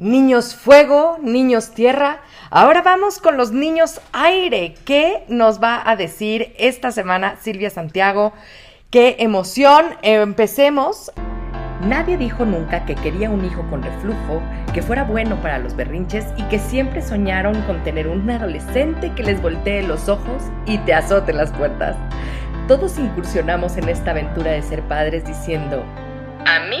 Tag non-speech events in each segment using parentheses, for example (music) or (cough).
niños fuego, niños tierra. Ahora vamos con los niños aire. ¿Qué nos va a decir esta semana Silvia Santiago? ¡Qué emoción! Empecemos. Nadie dijo nunca que quería un hijo con reflujo, que fuera bueno para los berrinches y que siempre soñaron con tener un adolescente que les voltee los ojos y te azote las puertas. Todos incursionamos en esta aventura de ser padres diciendo, a mí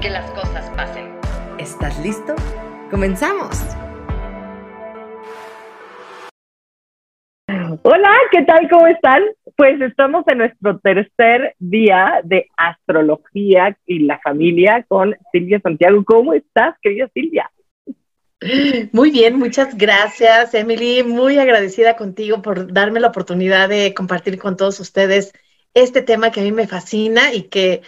que las cosas pasen. ¿Estás listo? ¡Comenzamos! Hola, ¿qué tal? ¿Cómo están? Pues estamos en nuestro tercer día de astrología y la familia con Silvia Santiago. ¿Cómo estás, querida Silvia? Muy bien, muchas gracias, Emily. Muy agradecida contigo por darme la oportunidad de compartir con todos ustedes este tema que a mí me fascina y que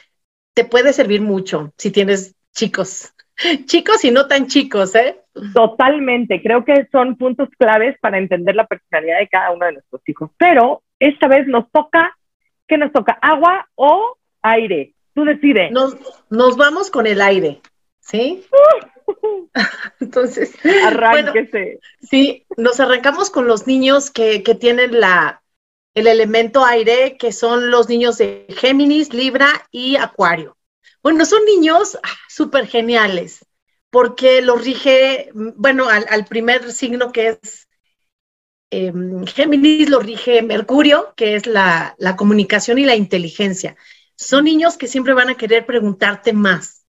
te puede servir mucho si tienes chicos, (laughs) chicos y no tan chicos, ¿eh? Totalmente, creo que son puntos claves para entender la personalidad de cada uno de nuestros hijos. Pero esta vez nos toca, ¿qué nos toca? ¿Agua o aire? Tú decides. Nos, nos vamos con el aire, ¿sí? (laughs) Entonces, arránquese. sí, nos arrancamos con los niños que, que tienen la, el elemento aire, que son los niños de Géminis, Libra y Acuario. Bueno, son niños ah, súper geniales, porque los rige, bueno, al, primer signo que es em, Géminis, lo rige Mercurio, que es la, la comunicación y la inteligencia. Son niños que siempre van a querer preguntarte más,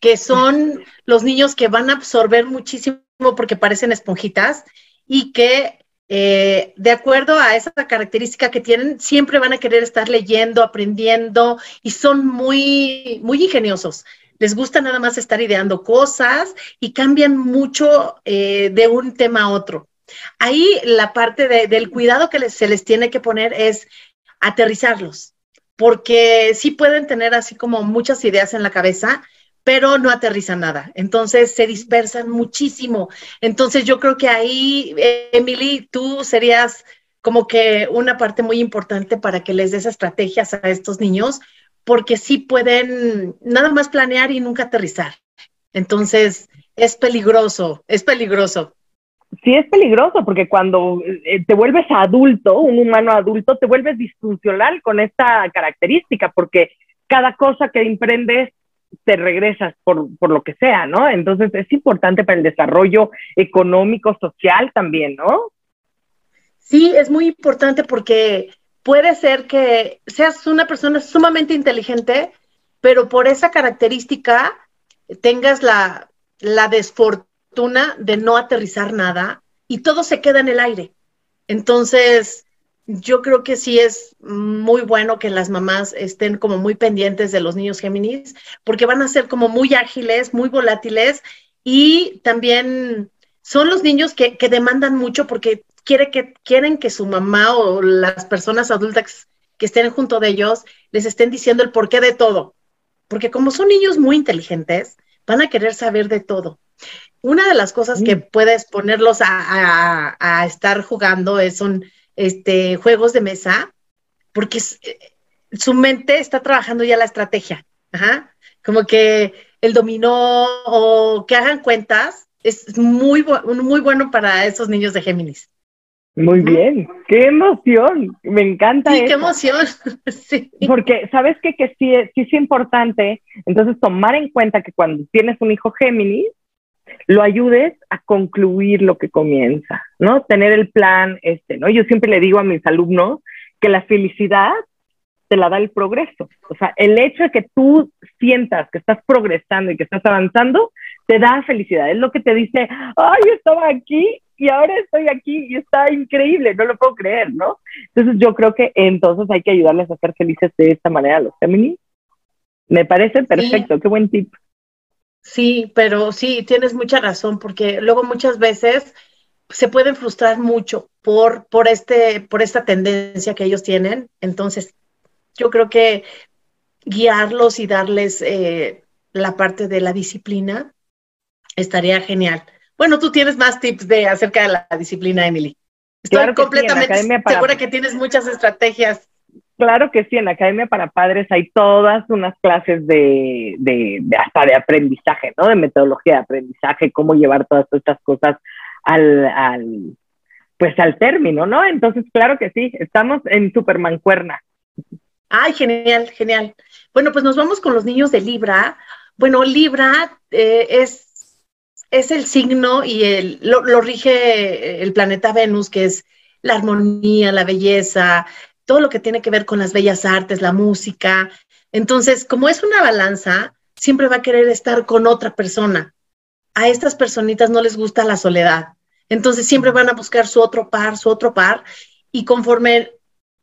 que son (laughs) los niños que van a absorber muchísimo porque parecen esponjitas y que eh, de acuerdo a esa característica que tienen, siempre van a querer estar leyendo, aprendiendo y son muy, muy ingeniosos. Les gusta nada más estar ideando cosas y cambian mucho eh, de un tema a otro. Ahí la parte del cuidado que se les tiene que poner es aterrizarlos, porque sí pueden tener así como muchas ideas en la cabeza, pero no aterriza nada. Entonces se dispersan muchísimo. Entonces yo creo que ahí, Emily, tú serías como que una parte muy importante para que les des estrategias a estos niños, porque sí pueden nada más planear y nunca aterrizar. Entonces es peligroso, es peligroso. Sí, es peligroso porque cuando eh, te vuelves adulto, un humano adulto, te vuelves disfuncional con esta característica, porque cada cosa que emprendes te regresas por, por, lo que sea, ¿no? Entonces es importante para el desarrollo económico, social también, ¿no? Sí, es muy importante porque puede ser que seas una persona sumamente inteligente, pero por esa característica tengas la, la desfortuna de no aterrizar nada y todo se queda en el aire. Entonces, yo creo que sí es muy bueno que las mamás estén como muy pendientes de los niños Géminis, porque van a ser como muy ágiles, muy volátiles y también son los niños que, demandan mucho porque quiere que, quieren que su mamá o las personas adultas que estén junto de ellos les estén diciendo el porqué de todo. Porque como son niños muy inteligentes, van a querer saber de todo. Una de las cosas que puedes ponerlos a, a estar jugando es son este, juegos de mesa, porque eh, su mente está trabajando ya la estrategia. Como que el dominó o que hagan cuentas es muy, muy bueno para esos niños de Géminis. Muy bien, qué emoción, me encanta. Sí, qué emoción. (laughs) sí. Porque sabes que, que sí, sí es importante, entonces tomar en cuenta que cuando tienes un hijo Géminis, lo ayudes a concluir lo que comienza, ¿no? Tener el plan este, ¿no? Yo siempre le digo a mis alumnos que la felicidad te la da el progreso. O sea, el hecho de que tú sientas que estás progresando y que estás avanzando, te da felicidad. Es lo que te dice, ay, estaba aquí y ahora estoy aquí y está increíble, no lo puedo creer, ¿no? Entonces yo creo que entonces hay que ayudarles a ser felices de esta manera a los femeninos. Me parece perfecto, qué buen tip. Sí, pero sí, tienes mucha razón, porque luego muchas veces se pueden frustrar mucho por, por, este, por esta tendencia que ellos tienen. Entonces, yo creo que guiarlos y darles eh, la parte de la disciplina estaría genial. Bueno, tú tienes más tips de acerca de la disciplina, Emily. Estoy completamente segura que tienes muchas estrategias. Claro que sí, en la Academia para Padres hay todas unas clases de, hasta de aprendizaje, ¿no? De metodología de aprendizaje, cómo llevar todas estas cosas al, al pues al término, ¿no? Entonces, claro que sí, estamos en Supermancuerna. Ay, genial, genial. Bueno, pues nos vamos con los niños de Libra. Bueno, Libra eh, es es el signo y lo, rige el planeta Venus, que es la armonía, la belleza, todo lo que tiene que ver con las bellas artes, la música. Entonces, como es una balanza, siempre va a querer estar con otra persona. A estas personitas no les gusta la soledad. Entonces, siempre van a buscar su otro par, su otro par, y conforme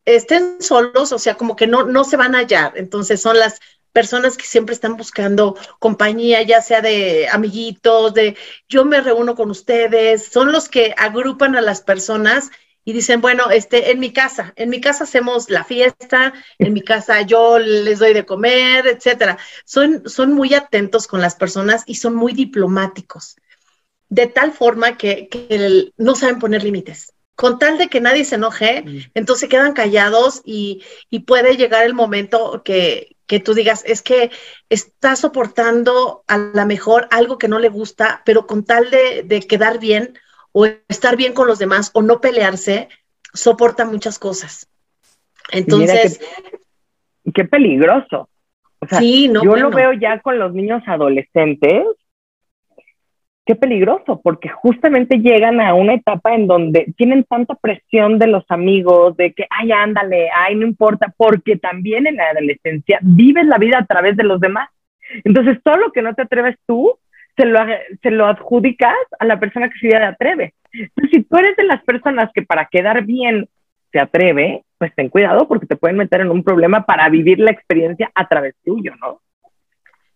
estén solos, o sea, como que no, no se van a hallar. Entonces, son las personas que siempre están buscando compañía, ya sea de amiguitos, de yo me reúno con ustedes, son los que agrupan a las personas y dicen, bueno, este, en mi casa, en mi casa hacemos la fiesta, en mi casa yo les doy de comer, etcétera. Son, son muy atentos con las personas y son muy diplomáticos, de tal forma que, que no saben poner límites con tal de que nadie se enoje, mm. entonces quedan callados y, y, puede llegar el momento que, que tú digas, es que está soportando a lo mejor algo que no le gusta, pero con tal de, quedar bien o estar bien con los demás o no pelearse, soporta muchas cosas. Entonces... Qué, peligroso. sí, no, yo lo veo ya con los niños adolescentes qué peligroso, porque justamente llegan a una etapa en donde tienen tanta presión de los amigos, de que, ay, ándale, ay, no importa, porque también en la adolescencia vives la vida a través de los demás. Entonces, todo lo que no te atreves tú, se lo, se lo adjudicas a la persona que sí te atreve. Si tú eres de las personas que para quedar bien se atreve, pues ten cuidado porque te pueden meter en un problema para vivir la experiencia a través tuyo, ¿no?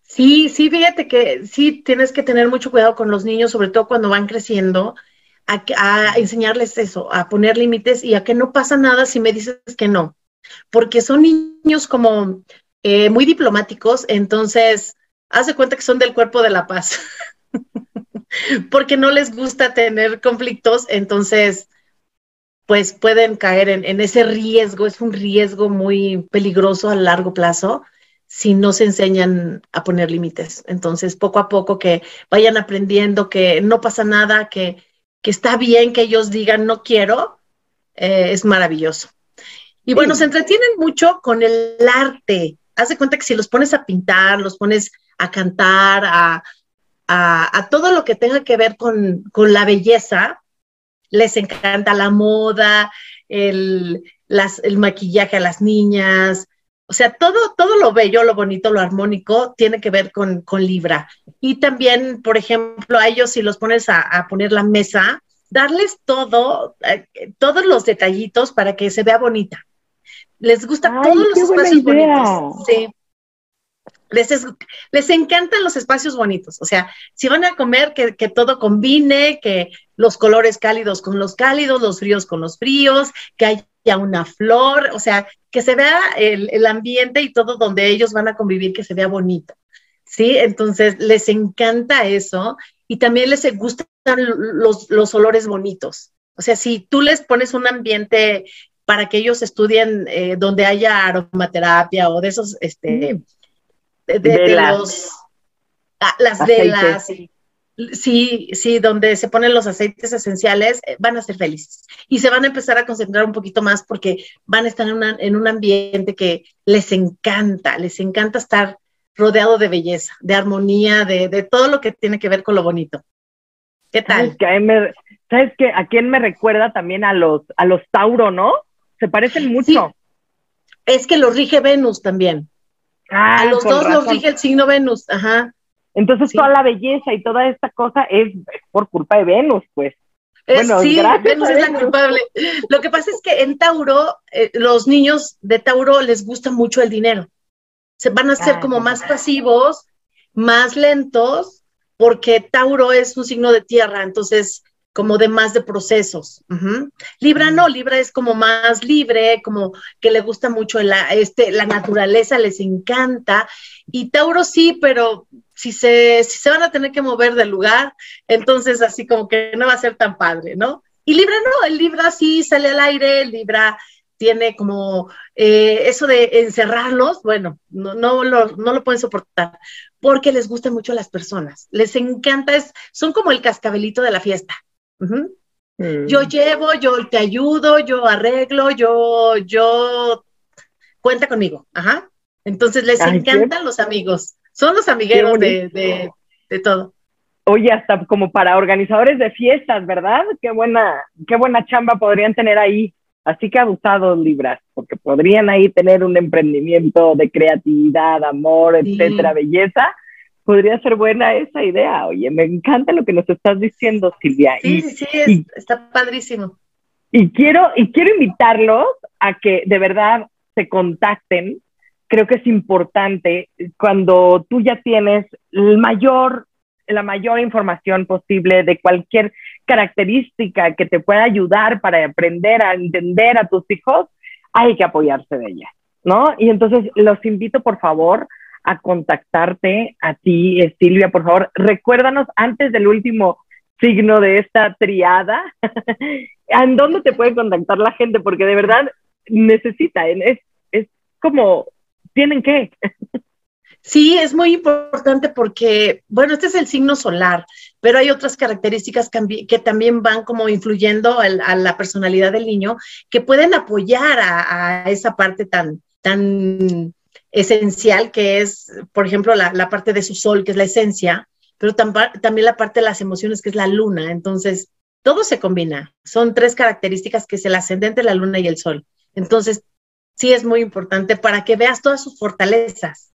Sí, sí, fíjate que sí tienes que tener mucho cuidado con los niños, sobre todo cuando van creciendo, a, enseñarles eso, a poner límites y a que no pasa nada si me dices que no, porque son niños como eh, muy diplomáticos, entonces haz de cuenta que son del cuerpo de la paz, (laughs) porque no les gusta tener conflictos, entonces pues pueden caer en, en ese riesgo, es un riesgo muy peligroso a largo plazo si no se enseñan a poner límites. Entonces, poco a poco que vayan aprendiendo que no pasa nada, que, está bien que ellos digan no quiero, eh, es maravilloso. Y bueno, se entretienen mucho con el arte. Haz de cuenta que si los pones a pintar, los pones a cantar, a, todo lo que tenga que ver con, la belleza, les encanta la moda, el, el maquillaje a las niñas, o sea, todo, todo lo bello, lo bonito, lo armónico tiene que ver con, Libra. Y también, por ejemplo, a ellos si los pones a, poner la mesa, darles todo, eh, todos los detallitos para que se vea bonita. Les gusta todos los espacios bonitos. Sí. Les, les encantan los espacios bonitos. O sea, si van a comer, que, que, todo combine, que los colores cálidos con los cálidos, los fríos con los fríos, que haya una flor, o sea, que se vea el, ambiente y todo donde ellos van a convivir, que se vea bonito. ¿Sí? Entonces, les encanta eso y también les gustan los, olores bonitos. O sea, si tú les pones un ambiente para que ellos estudien eh, donde haya aromaterapia o de esos, este, de, los, ah, las velas, sí, sí, donde se ponen los aceites esenciales, eh, van a ser felices. Y se van a empezar a concentrar un poquito más porque van a estar en, un ambiente que les encanta, les encanta estar rodeado de belleza, de armonía, de, todo lo que tiene que ver con lo bonito. ¿Qué tal? ¿Sabes qué? ¿A quién me recuerda también a los, a los Tauro, no? Se parecen mucho. Es que los rige Venus también. Ah, a los dos los rige el signo Venus, ajá. Entonces toda la belleza y toda esta cosa es, por culpa de Venus, pues. bueno, sí, Venus es la culpable. Lo que pasa es que en Tauro, eh, los niños de Tauro les gusta mucho el dinero. Se van a ser como más pasivos, más lentos, porque Tauro es un signo de tierra, entonces como de más de procesos. Libra no, Libra es como más libre, como que le gusta mucho la, este, la naturaleza, les encanta. Y Tauro sí, pero si se, si se van a tener que mover del lugar, entonces así como que no va a ser tan padre, ¿no? Y Libra no, el Libra sí sale al aire, el Libra tiene como eh, eso de encerrarlos, bueno, no, no, lo, no lo pueden soportar, porque les gustan mucho las personas, les encanta, es, son como el cascabelito de la fiesta. Mm. Yo llevo, yo te ayudo, yo arreglo, yo, yo, cuenta conmigo, ajá. Entonces les encantan los amigos, son los amigueros de, de todo. Oye, hasta como para organizadores de fiestas, ¿verdad? Qué buena, qué buena chamba podrían tener ahí. Así que abusados Libras, porque podrían ahí tener un emprendimiento de creatividad, amor, etcétera, belleza. Podría ser buena esa idea. Oye, me encanta lo que nos estás diciendo, Silvia. Sí, sí, sí, está padrísimo. Y quiero, y quiero invitarlos a que de verdad se contacten. Creo que es importante cuando tú ya tienes el mayor la mayor información posible de cualquier característica que te pueda ayudar para aprender a entender a tus hijos, hay que apoyarse de ella, ¿no? Y entonces los invito, por favor, a contactarte a ti, Silvia, por favor, recuérdanos antes del último signo de esta triada, (laughs) ¿en dónde te puede contactar la gente? Porque de verdad necesita, es, es como, tienen que. (laughs) Sí, es muy importante porque, bueno, este es el signo solar, pero hay otras características que también van como influyendo a la personalidad del niño, que pueden apoyar a, esa parte tan, tan esencial que es, por ejemplo, la, parte de su sol, que es la esencia, pero también la parte de las emociones, que es la luna. Entonces, todo se combina. Son tres características que es el ascendente, la luna y el sol. Entonces, sí es muy importante para que veas todas sus fortalezas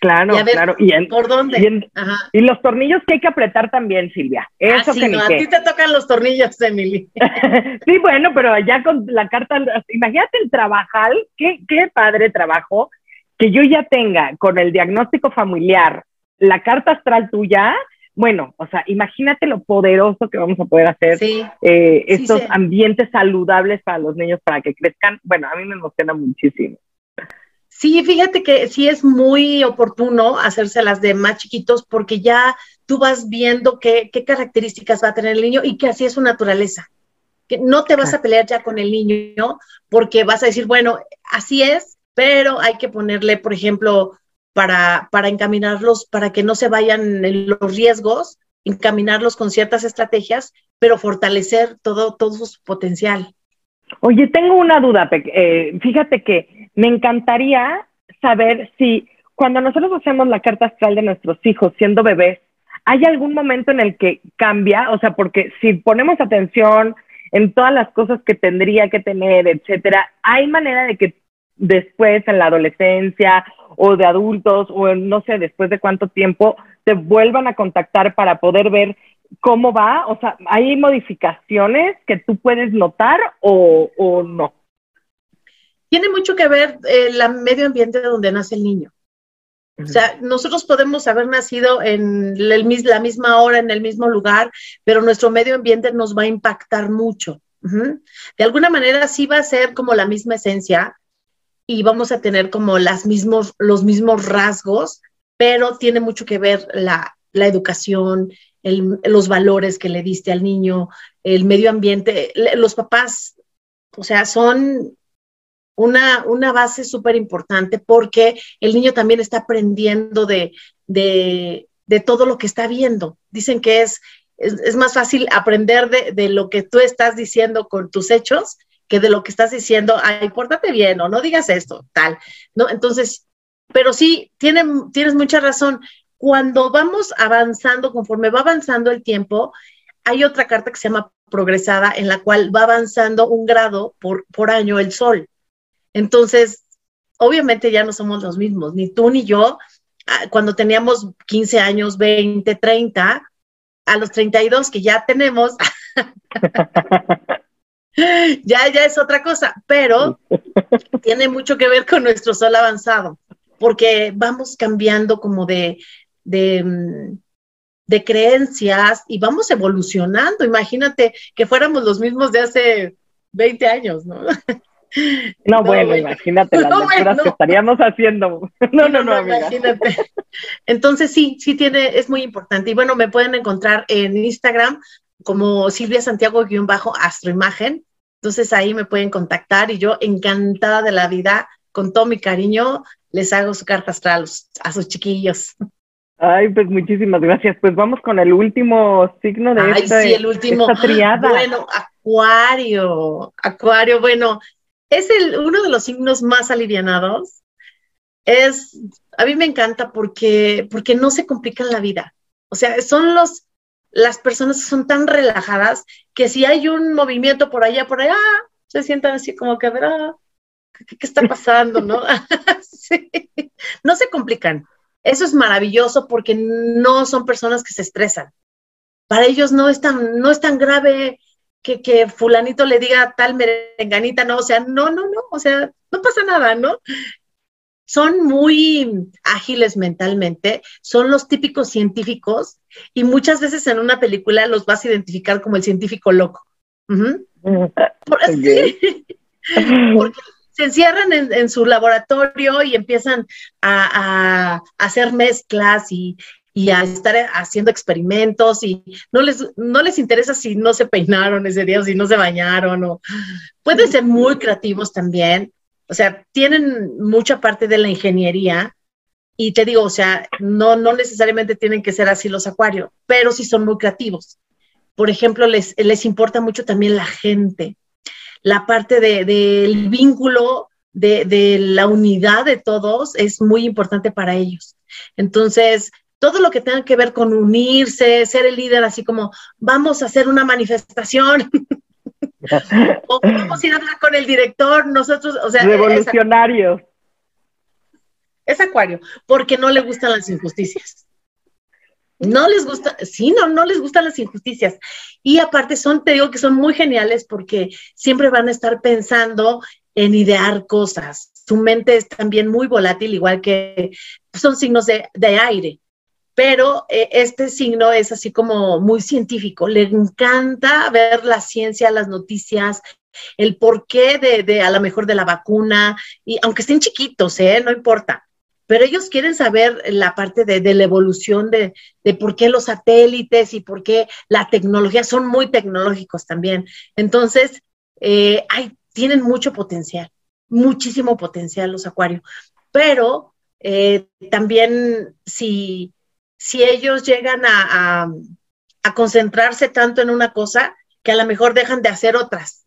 Claro, claro. Y ¿Por dónde? Y, los tornillos que hay que apretar también, Silvia. Eso ah, no, a ti te tocan los tornillos, Emily. (laughs) sí, bueno, pero ya con la carta, imagínate el trabajal, qué, qué padre trabajo, que yo ya tenga con el diagnóstico familiar la carta astral tuya, bueno, o sea, imagínate lo poderoso que vamos a poder hacer eh, estos ambientes saludables para los niños para que crezcan. Bueno, a mí me emociona muchísimo. Sí, fíjate que sí es muy oportuno hacérselas de más chiquitos porque ya tú vas viendo qué, características va a tener el niño y que así es su naturaleza. Que no te vas a pelear ya con el niño porque vas a decir, bueno, así es, pero hay que ponerle, por ejemplo, para, para encaminarlos, para que no se vayan en los riesgos, encaminarlos con ciertas estrategias, pero fortalecer todo, todo su potencial. Oye, tengo una duda, eh, fíjate que me encantaría saber si cuando nosotros hacemos la carta astral de nuestros hijos siendo bebés, ¿hay algún momento en el que cambia? O sea, porque si ponemos atención en todas las cosas que tendría que tener, etcétera, ¿hay manera de que después en la adolescencia o de adultos o no sé, después de cuánto tiempo te vuelvan a contactar para poder ver cómo va? O sea, ¿hay modificaciones que tú puedes notar o, o no? Tiene mucho que ver el eh, medio ambiente donde nace el niño. O sea, nosotros podemos haber nacido en el, la misma hora, en el mismo lugar, pero nuestro medio ambiente nos va a impactar mucho. De alguna manera sí va a ser como la misma esencia y vamos a tener como las mismos, los mismos rasgos, pero tiene mucho que ver la, la educación, los valores que le diste al niño, el medio ambiente. Los papás, o sea, son una, una base súper importante porque el niño también está aprendiendo de, de, todo lo que está viendo. Dicen que es, es, más fácil aprender de, de, lo que tú estás diciendo con tus hechos que de lo que estás diciendo, ay, pórtate bien o no digas esto, tal. ¿no? Entonces, pero sí, tiene, tienes mucha razón cuando vamos avanzando, conforme va avanzando el tiempo, hay otra carta que se llama progresada, en la cual va avanzando un grado por, por año el sol. Entonces, obviamente ya no somos los mismos, ni tú ni yo. Ah, cuando teníamos 15 años, 20, 30, a los 32 que ya tenemos, (laughs) ya, ya es otra cosa, pero (laughs) tiene mucho que ver con nuestro sol avanzado, porque vamos cambiando como de, de, mm, de creencias y vamos evolucionando. Imagínate que fuéramos los mismos de hace 20 años, ¿no? (laughs) No, bueno, imagínate las no, que estaríamos haciendo. (laughs) No, no, no, imagínate. Entonces sí, sí tiene, es muy importante. Y bueno, me pueden encontrar en Instagram como Silvia Santiago-astroimagen. Entonces ahí me pueden contactar y yo encantada de la vida, con todo mi cariño, les hago su carta astral a sus chiquillos. Ay, pues muchísimas gracias. Pues vamos con el último signo de Ay, esta, sí, el último. triada. Bueno, Acuario. Acuario, bueno, es el, uno de los signos más alivianados. Es, a mí me encanta porque, porque no se complican la vida. O sea, son los, las personas son tan relajadas que si hay un movimiento por allá, por allá, se sientan así como que, ah, ¿qué, está pasando? ¿No? (laughs) (laughs) No se complican. Eso es maravilloso porque no son personas que se estresan. Para ellos no es tan, no es tan grave que, que fulanito le diga tal merenganita, no, o sea, no, no, no, o sea, no pasa nada, ¿no? Son muy ágiles mentalmente, son los típicos científicos y muchas veces en una película los vas a identificar como el científico loco. (laughs) Porque se encierran en, su laboratorio y empiezan a, hacer mezclas y, a estar haciendo experimentos y no les, no les interesa si no se peinaron ese día o si no se bañaron o pueden ser muy creativos también. O sea, tienen mucha parte de la ingeniería y te digo, o sea, no, no necesariamente tienen que ser así los acuarios, pero sí son muy creativos. Por ejemplo, les, les importa mucho también la gente la parte del vínculo, de, la unidad de todos es muy importante para ellos. Entonces, todo lo que tenga que ver con unirse, ser el líder, así como vamos a hacer una manifestación. (laughs) o vamos a ir a hablar con el director, nosotros, o sea, revolucionarios. Es acuario, porque no le gustan las injusticias. No les gusta, sí, no, no les gustan las injusticias. Y aparte son, te digo que son muy geniales porque siempre van a estar pensando en idear cosas. Su mente es también muy volátil, igual que son signos de, aire. Pero eh, este signo es así como muy científico. Le encanta ver la ciencia, las noticias, el porqué de, de a lo mejor de la vacuna, y aunque estén chiquitos, ¿eh? no importa pero ellos quieren saber la parte de, la evolución de, por qué los satélites y por qué la tecnología son muy tecnológicos también. Entonces, eh, tienen mucho potencial, muchísimo potencial los acuarios, pero eh, también si, si ellos llegan a, concentrarse tanto en una cosa, que a lo mejor dejan de hacer otras.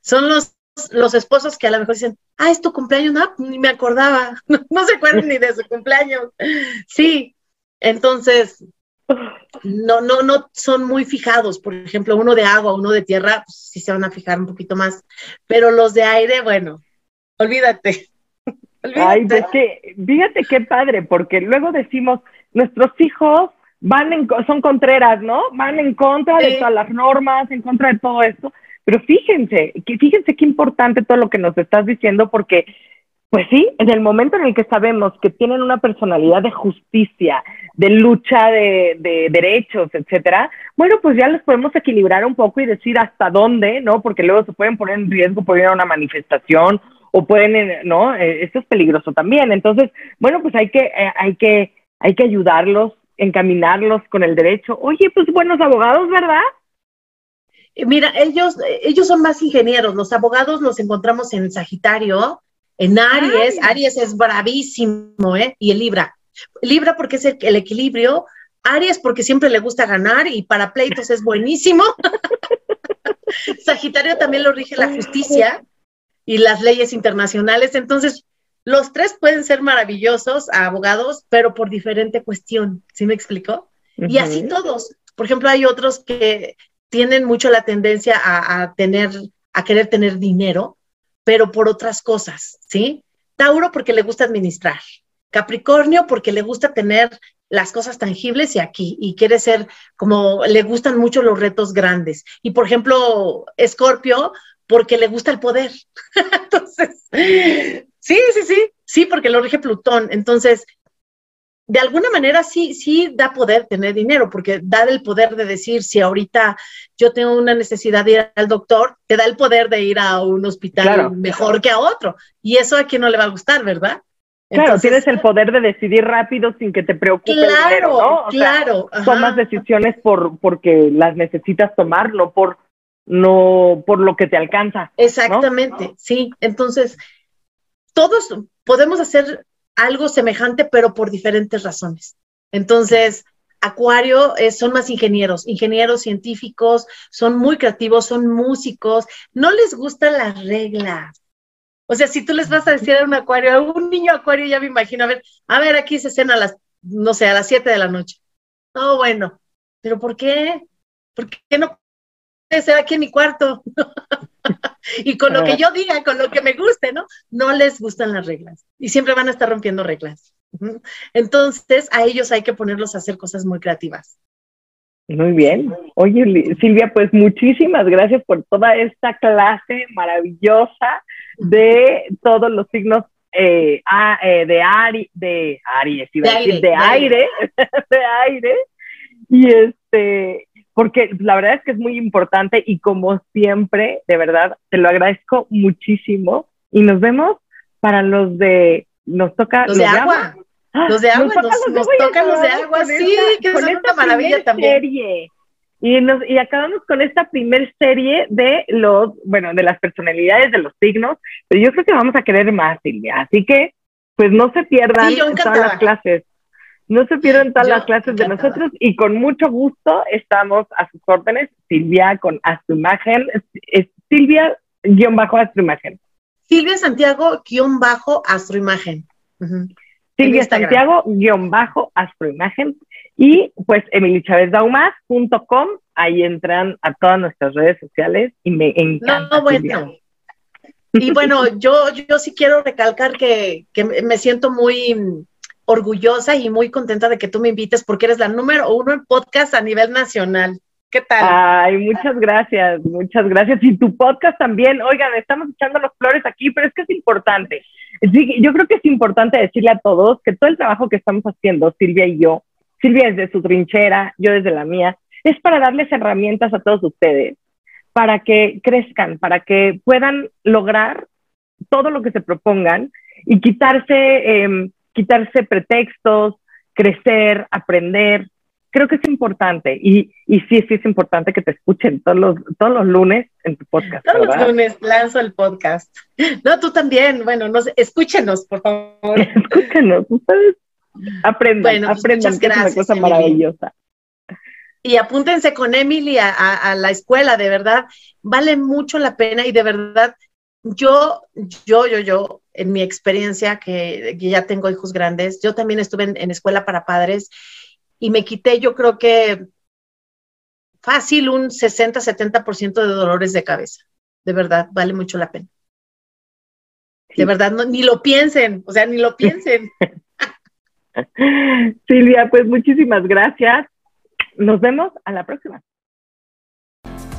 Son los los esposos que a lo mejor dicen, ah, es tu cumpleaños, no, ni me acordaba, (laughs) no, se acuerdan ni de su cumpleaños. Sí, entonces, no, no, no son muy fijados. Por ejemplo, uno de agua, uno de tierra, pues, sí se van a fijar un poquito más, pero los de aire, bueno, olvídate. (laughs) Ay, es que, fíjate qué padre, porque luego decimos, nuestros hijos van en, son contreras, ¿no? Van en contra de todas las normas, en contra de todo esto. Pero fíjense, fíjense qué importante todo lo que nos estás diciendo, porque, pues sí, en el momento en el que sabemos que tienen una personalidad de justicia, de lucha de, derechos, etcétera, bueno, pues ya los podemos equilibrar un poco y decir hasta dónde, ¿no? Porque luego se pueden poner en riesgo por ir a una manifestación o pueden, eh, ¿no? Eh, esto es peligroso también. Entonces, bueno, pues hay que, eh, hay que, hay que ayudarlos, encaminarlos con el derecho. Oye, pues buenos abogados, ¿verdad? Mira, ellos, ellos son más ingenieros. Los abogados los encontramos en Sagitario, en Aries. Aries es bravísimo, ¿eh? Y el Libra. Libra porque es el, equilibrio. Aries porque siempre le gusta ganar y para pleitos es buenísimo. (laughs) Sagitario también lo rige la justicia y las leyes internacionales. Entonces, los tres pueden ser maravillosos abogados, pero por diferente cuestión. ¿Sí me explico? Y así todos. Por ejemplo, hay otros que tienen mucho la tendencia a, tener, a querer tener dinero, pero por otras cosas, ¿sí? Tauro porque le gusta administrar. Capricornio porque le gusta tener las cosas tangibles y aquí, y quiere ser como, le gustan mucho los retos grandes. Y por ejemplo, Escorpio porque le gusta el poder. (laughs) Entonces, sí, sí, sí, sí, porque lo rige Plutón. Entonces, de alguna manera sí, sí da poder tener dinero, porque da el poder de decir, si ahorita yo tengo una necesidad de ir al doctor, te da el poder de ir a un hospital mejor que a otro. Y eso a quien no le va a gustar, ¿verdad? Claro, tienes el poder de decidir rápido sin que te preocupe claro, el dinero, ¿no? claro. tomas decisiones por porque las necesitas tomar, no por no por lo que te alcanza. Exactamente, sí. Entonces, todos podemos hacer algo semejante, pero por diferentes razones. Entonces, Acuario son más ingenieros, ingenieros científicos, son muy creativos, son músicos, no les gustan las reglas. O sea, si tú les vas a decir a un acuario, a un niño acuario, ya me imagino, a ver, a ver, aquí se cena a las, no sé, a las 7 de la noche. No, bueno, pero ¿por qué? ¿Por qué no puede ser aquí en mi cuarto? (laughs) y con lo que yo diga, con lo que me guste, ¿no? No les gustan las reglas y siempre van a estar rompiendo reglas. Entonces, a ellos hay que ponerlos a hacer cosas muy creativas. Muy bien. Oye, Silvia, pues muchísimas gracias por toda esta clase maravillosa de todos los signos eh, eh, de, Ari, de Aries, de, aire, de, aire, (laughs) de aire. Y este, porque la verdad es que es muy importante y como siempre, de verdad, te lo agradezco muchísimo y nos vemos para los de, nos toca los, de agua. Los de agua, nos, tocan los de agua, sí, que es una maravilla también. Serie. Y, nos, y acabamos con esta primer serie de los, bueno, de las personalidades, de los signos, pero yo creo que vamos a querer más, Silvia. Así que, pues no se pierdan todas las clases. No se pierdan todas las clases de nosotros y con mucho gusto estamos a sus órdenes. Silvia con Astroimagen, Silvia guion bajo Astroimagen. Silvia Santiago guion bajo Astroimagen. Silvia Santiago, guion bajo, astroimagen. Y pues emilichavezdaumas.com, ahí entran a todas nuestras redes sociales y me encanta. No, bueno. Y bueno, yo, yo sí quiero recalcar que, que me siento muy orgullosa y muy contenta de que tú me invites porque eres la número uno en podcast a nivel nacional. ¿Qué tal? Ay, muchas gracias, muchas gracias. Y tu podcast también. Oigan, estamos echando las flores aquí, pero es que es importante. Yo creo que es importante decirle a todos que todo el trabajo que estamos haciendo, Silvia y yo, Silvia desde su trinchera, yo desde la mía, es para darles herramientas a todos ustedes, para que crezcan, para que puedan lograr todo lo que se propongan y quitarse, eh, quitarse pretextos, crecer, aprender, creo que es importante y, y sí, sí es importante que te escuchen todos los, todos los lunes en tu podcast. Todos los lunes lanzo el podcast. No, tú también, bueno, no escúchenos, por favor. (laughs) escúchenos, ustedes aprendan, bueno, pues aprendan, que es una cosa maravillosa. Y apúntense con Emily a, a, la escuela, de verdad, vale mucho la pena y de verdad, yo, yo, yo, yo, en mi experiencia, que, ya tengo hijos grandes, yo también estuve en escuela para padres y me quité yo creo que fácil un 60-70% de dolores de cabeza. De verdad, vale mucho la pena. De verdad, no, ni lo piensen, o sea, ni lo (laughs) piensen. Silvia, pues muchísimas gracias. Nos vemos a la próxima.